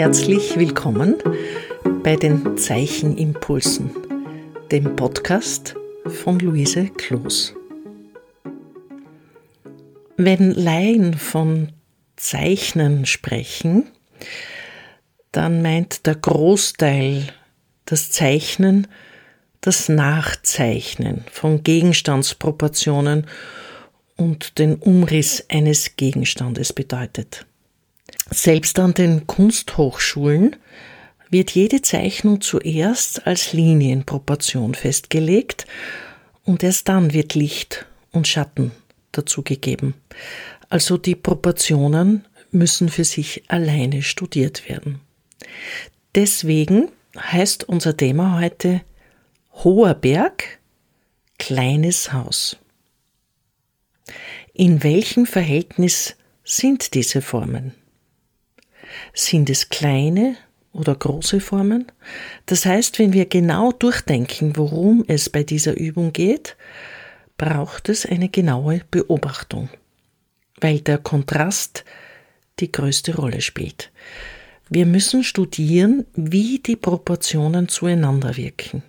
Herzlich willkommen bei den Zeichenimpulsen, dem Podcast von Luise Kloos. Wenn Laien von Zeichnen sprechen, dann meint der Großteil das Zeichnen das Nachzeichnen von Gegenstandsproportionen und den Umriss eines Gegenstandes bedeutet. Selbst an den Kunsthochschulen wird jede Zeichnung zuerst als Linienproportion festgelegt und erst dann wird Licht und Schatten dazugegeben. Also die Proportionen müssen für sich alleine studiert werden. Deswegen heißt unser Thema heute Hoher Berg, kleines Haus. In welchem Verhältnis sind diese Formen? Sind es kleine oder große Formen? Das heißt, wenn wir genau durchdenken, worum es bei dieser Übung geht, braucht es eine genaue Beobachtung, weil der Kontrast die größte Rolle spielt. Wir müssen studieren, wie die Proportionen zueinander wirken.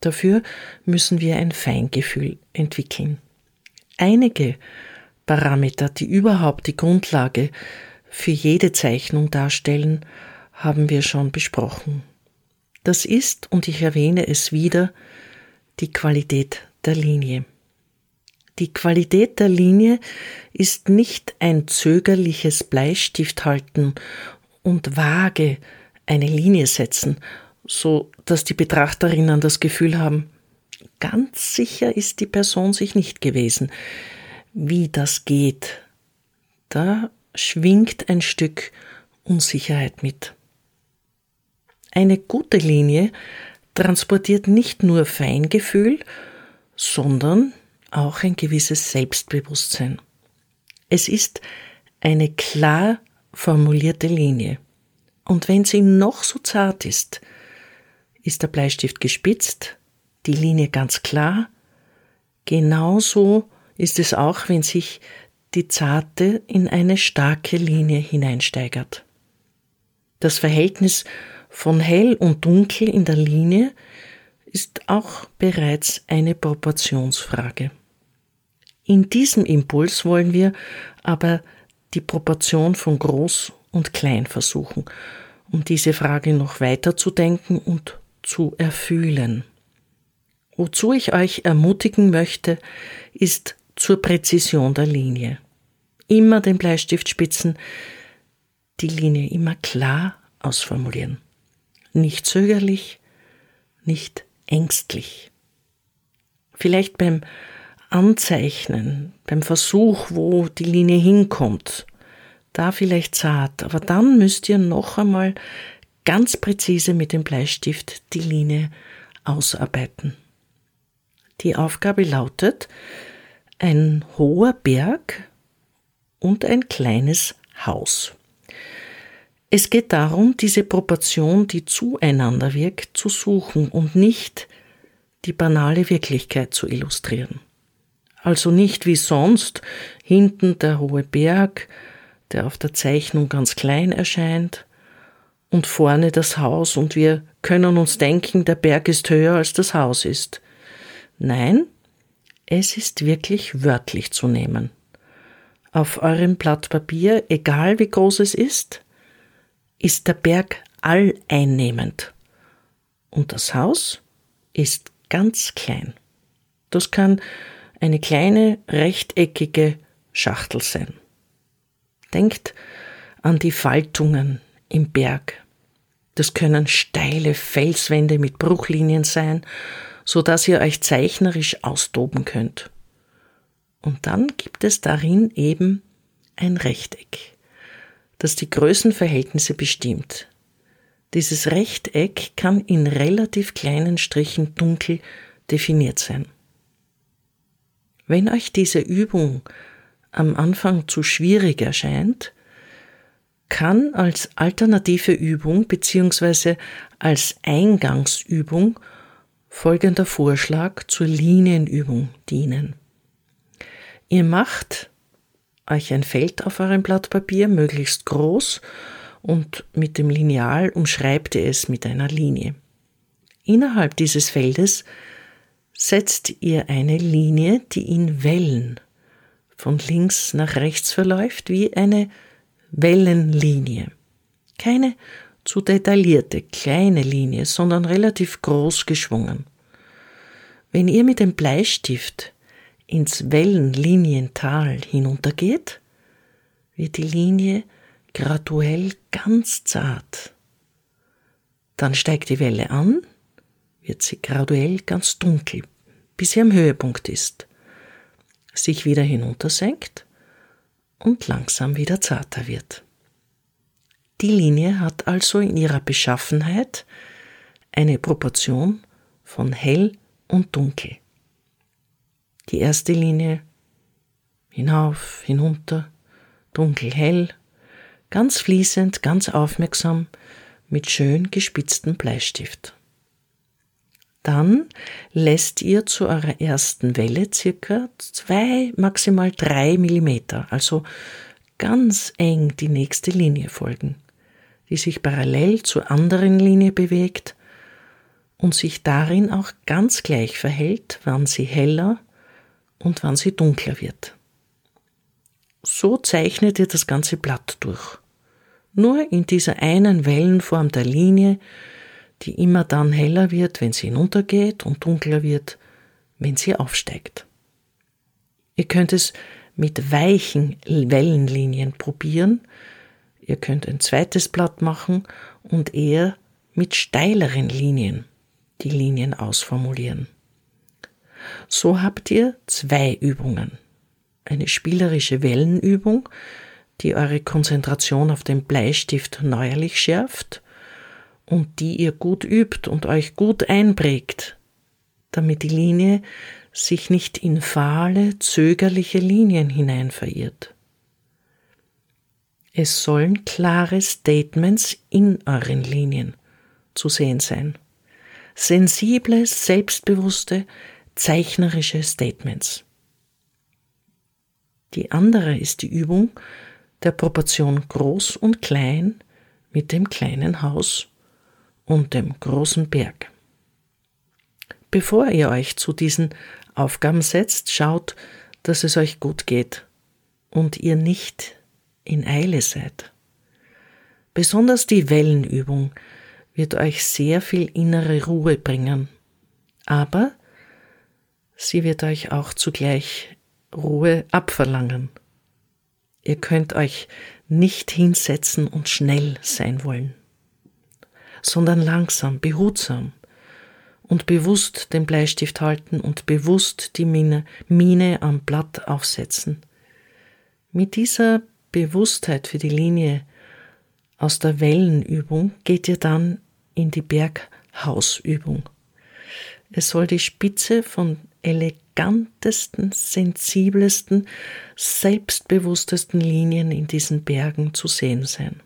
Dafür müssen wir ein Feingefühl entwickeln. Einige Parameter, die überhaupt die Grundlage für jede Zeichnung darstellen, haben wir schon besprochen. Das ist, und ich erwähne es wieder, die Qualität der Linie. Die Qualität der Linie ist nicht ein zögerliches Bleistift halten und vage eine Linie setzen, so dass die Betrachterinnen das Gefühl haben, ganz sicher ist die Person sich nicht gewesen. Wie das geht, da schwingt ein Stück Unsicherheit mit. Eine gute Linie transportiert nicht nur Feingefühl, sondern auch ein gewisses Selbstbewusstsein. Es ist eine klar formulierte Linie. Und wenn sie noch so zart ist, ist der Bleistift gespitzt, die Linie ganz klar. Genauso ist es auch, wenn sich die zarte in eine starke Linie hineinsteigert. Das Verhältnis von hell und dunkel in der Linie ist auch bereits eine Proportionsfrage. In diesem Impuls wollen wir aber die Proportion von groß und klein versuchen, um diese Frage noch weiter zu denken und zu erfühlen. Wozu ich euch ermutigen möchte, ist zur Präzision der Linie. Immer den Bleistift spitzen, die Linie immer klar ausformulieren. Nicht zögerlich, nicht ängstlich. Vielleicht beim Anzeichnen, beim Versuch, wo die Linie hinkommt, da vielleicht zart, aber dann müsst ihr noch einmal ganz präzise mit dem Bleistift die Linie ausarbeiten. Die Aufgabe lautet ein hoher Berg und ein kleines Haus. Es geht darum, diese Proportion, die zueinander wirkt, zu suchen und nicht die banale Wirklichkeit zu illustrieren. Also nicht wie sonst hinten der hohe Berg, der auf der Zeichnung ganz klein erscheint, und vorne das Haus und wir können uns denken, der Berg ist höher als das Haus ist. Nein, es ist wirklich wörtlich zu nehmen. Auf eurem Blatt Papier, egal wie groß es ist, ist der Berg alleinnehmend und das Haus ist ganz klein. Das kann eine kleine rechteckige Schachtel sein. Denkt an die Faltungen im Berg, das können steile Felswände mit Bruchlinien sein, so dass ihr euch zeichnerisch austoben könnt. Und dann gibt es darin eben ein Rechteck, das die Größenverhältnisse bestimmt. Dieses Rechteck kann in relativ kleinen Strichen dunkel definiert sein. Wenn euch diese Übung am Anfang zu schwierig erscheint, kann als alternative Übung bzw. als Eingangsübung folgender Vorschlag zur Linienübung dienen. Ihr macht euch ein Feld auf eurem Blatt Papier möglichst groß und mit dem Lineal umschreibt ihr es mit einer Linie. Innerhalb dieses Feldes setzt ihr eine Linie, die in Wellen von links nach rechts verläuft, wie eine Wellenlinie. Keine zu detaillierte kleine Linie, sondern relativ groß geschwungen. Wenn ihr mit dem Bleistift ins Wellenliniental hinuntergeht, wird die Linie graduell ganz zart. Dann steigt die Welle an, wird sie graduell ganz dunkel, bis sie am Höhepunkt ist, sich wieder hinuntersenkt und langsam wieder zarter wird. Die Linie hat also in ihrer Beschaffenheit eine Proportion von hell und dunkel. Die erste Linie. Hinauf, hinunter, dunkel, hell, ganz fließend, ganz aufmerksam, mit schön gespitztem Bleistift. Dann lässt ihr zu eurer ersten Welle circa zwei, maximal drei Millimeter, also ganz eng die nächste Linie folgen, die sich parallel zur anderen Linie bewegt und sich darin auch ganz gleich verhält, wann sie heller und wann sie dunkler wird. So zeichnet ihr das ganze Blatt durch. Nur in dieser einen Wellenform der Linie, die immer dann heller wird, wenn sie hinuntergeht und dunkler wird, wenn sie aufsteigt. Ihr könnt es mit weichen Wellenlinien probieren. Ihr könnt ein zweites Blatt machen und eher mit steileren Linien die Linien ausformulieren. So habt ihr zwei Übungen. Eine spielerische Wellenübung, die eure Konzentration auf den Bleistift neuerlich schärft und die ihr gut übt und euch gut einprägt, damit die Linie sich nicht in fahle, zögerliche Linien hinein verirrt. Es sollen klare Statements in euren Linien zu sehen sein. Sensible, selbstbewusste, zeichnerische Statements. Die andere ist die Übung der Proportion groß und klein mit dem kleinen Haus und dem großen Berg. Bevor ihr euch zu diesen Aufgaben setzt, schaut, dass es euch gut geht und ihr nicht in Eile seid. Besonders die Wellenübung wird euch sehr viel innere Ruhe bringen, aber sie wird euch auch zugleich Ruhe abverlangen. Ihr könnt euch nicht hinsetzen und schnell sein wollen, sondern langsam, behutsam und bewusst den Bleistift halten und bewusst die Mine, Mine am Blatt aufsetzen. Mit dieser Bewusstheit für die Linie aus der Wellenübung geht ihr dann in die Berghausübung. Es soll die Spitze von elegantesten, sensibelsten, selbstbewusstesten Linien in diesen Bergen zu sehen sein.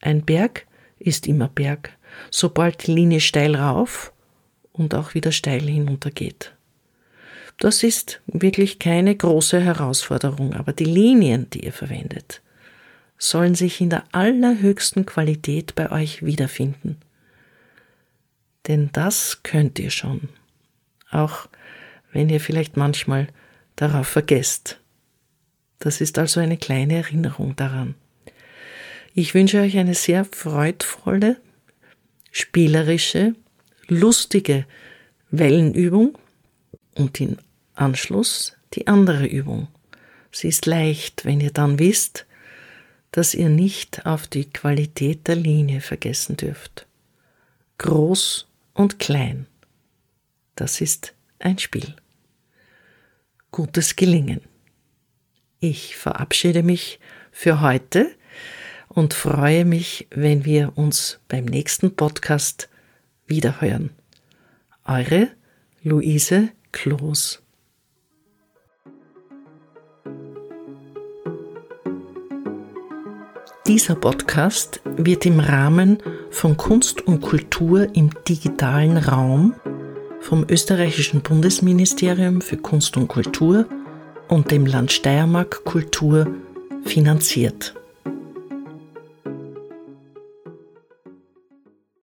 Ein Berg ist immer Berg, sobald die Linie steil rauf und auch wieder steil hinunter geht. Das ist wirklich keine große Herausforderung, aber die Linien, die ihr verwendet, sollen sich in der allerhöchsten Qualität bei euch wiederfinden. Denn das könnt ihr schon, auch wenn ihr vielleicht manchmal darauf vergesst. Das ist also eine kleine Erinnerung daran. Ich wünsche euch eine sehr freudvolle, spielerische, lustige Wellenübung und im Anschluss die andere Übung. Sie ist leicht, wenn ihr dann wisst, dass ihr nicht auf die Qualität der Linie vergessen dürft. Groß und klein. Das ist ein Spiel. Gutes Gelingen. Ich verabschiede mich für heute und freue mich, wenn wir uns beim nächsten Podcast wiederhören. Eure Luise Kloß. Dieser Podcast wird im Rahmen von Kunst und Kultur im digitalen Raum vom österreichischen Bundesministerium für Kunst und Kultur und dem Land Steiermark Kultur finanziert.